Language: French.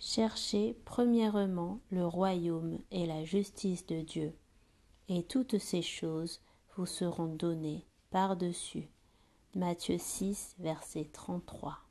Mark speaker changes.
Speaker 1: Cherchez premièrement le royaume et la justice de Dieu, et toutes ces choses vous seront données par-dessus. Matthieu 6, verset 33.